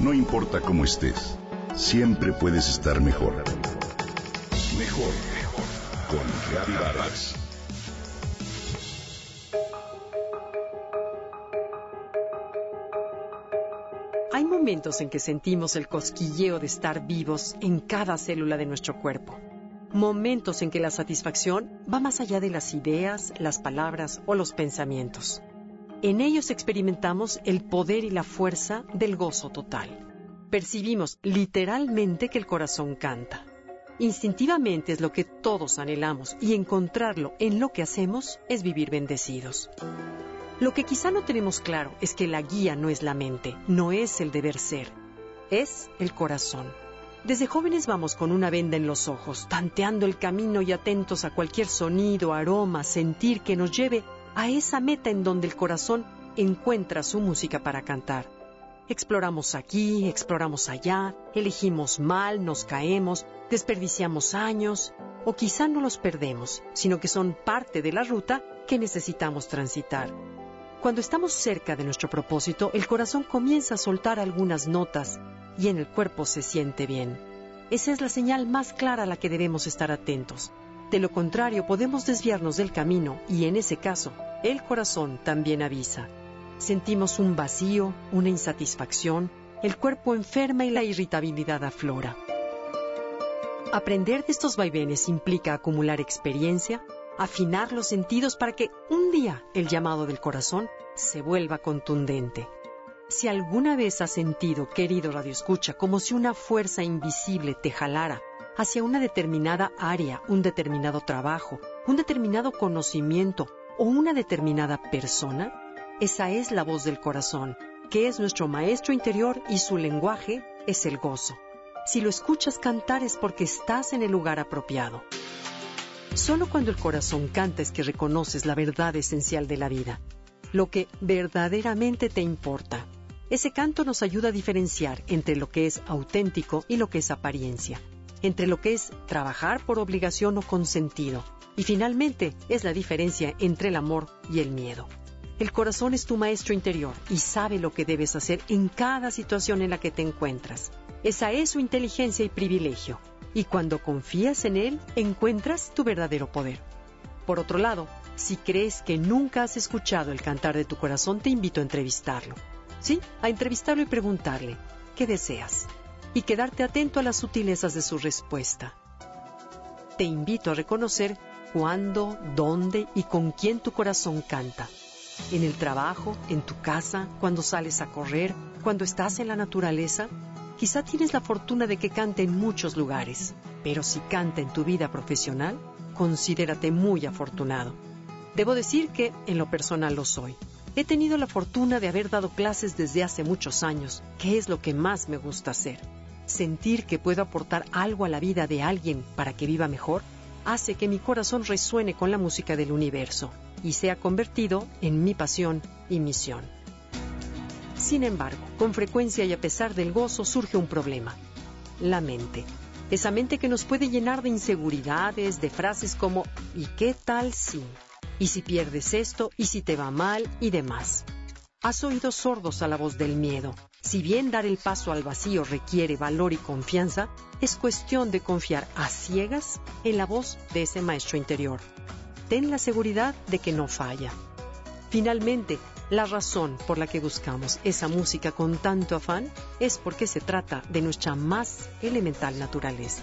No importa cómo estés, siempre puedes estar mejor. Mejor, mejor. Con Vargas. Hay momentos en que sentimos el cosquilleo de estar vivos en cada célula de nuestro cuerpo. Momentos en que la satisfacción va más allá de las ideas, las palabras o los pensamientos. En ellos experimentamos el poder y la fuerza del gozo total. Percibimos literalmente que el corazón canta. Instintivamente es lo que todos anhelamos y encontrarlo en lo que hacemos es vivir bendecidos. Lo que quizá no tenemos claro es que la guía no es la mente, no es el deber ser, es el corazón. Desde jóvenes vamos con una venda en los ojos, tanteando el camino y atentos a cualquier sonido, aroma, sentir que nos lleve a esa meta en donde el corazón encuentra su música para cantar. Exploramos aquí, exploramos allá, elegimos mal, nos caemos, desperdiciamos años, o quizá no los perdemos, sino que son parte de la ruta que necesitamos transitar. Cuando estamos cerca de nuestro propósito, el corazón comienza a soltar algunas notas y en el cuerpo se siente bien. Esa es la señal más clara a la que debemos estar atentos. De lo contrario, podemos desviarnos del camino y en ese caso, el corazón también avisa. Sentimos un vacío, una insatisfacción, el cuerpo enferma y la irritabilidad aflora. Aprender de estos vaivenes implica acumular experiencia, afinar los sentidos para que un día el llamado del corazón se vuelva contundente. Si alguna vez has sentido, querido Radio Escucha, como si una fuerza invisible te jalara hacia una determinada área, un determinado trabajo, un determinado conocimiento o una determinada persona, esa es la voz del corazón, que es nuestro maestro interior y su lenguaje es el gozo. Si lo escuchas cantar es porque estás en el lugar apropiado. Solo cuando el corazón canta es que reconoces la verdad esencial de la vida, lo que verdaderamente te importa. Ese canto nos ayuda a diferenciar entre lo que es auténtico y lo que es apariencia entre lo que es trabajar por obligación o con sentido. Y finalmente es la diferencia entre el amor y el miedo. El corazón es tu maestro interior y sabe lo que debes hacer en cada situación en la que te encuentras. Esa es su inteligencia y privilegio. Y cuando confías en él, encuentras tu verdadero poder. Por otro lado, si crees que nunca has escuchado el cantar de tu corazón, te invito a entrevistarlo. Sí, a entrevistarlo y preguntarle, ¿qué deseas? Y quedarte atento a las sutilezas de su respuesta. Te invito a reconocer cuándo, dónde y con quién tu corazón canta. En el trabajo, en tu casa, cuando sales a correr, cuando estás en la naturaleza. Quizá tienes la fortuna de que cante en muchos lugares, pero si canta en tu vida profesional, considérate muy afortunado. Debo decir que en lo personal lo soy. He tenido la fortuna de haber dado clases desde hace muchos años, que es lo que más me gusta hacer sentir que puedo aportar algo a la vida de alguien para que viva mejor, hace que mi corazón resuene con la música del universo y se ha convertido en mi pasión y misión. Sin embargo, con frecuencia y a pesar del gozo surge un problema, la mente. Esa mente que nos puede llenar de inseguridades, de frases como ¿y qué tal si? ¿Y si pierdes esto? ¿Y si te va mal? y demás. Has oído sordos a la voz del miedo. Si bien dar el paso al vacío requiere valor y confianza, es cuestión de confiar a ciegas en la voz de ese maestro interior. Ten la seguridad de que no falla. Finalmente, la razón por la que buscamos esa música con tanto afán es porque se trata de nuestra más elemental naturaleza.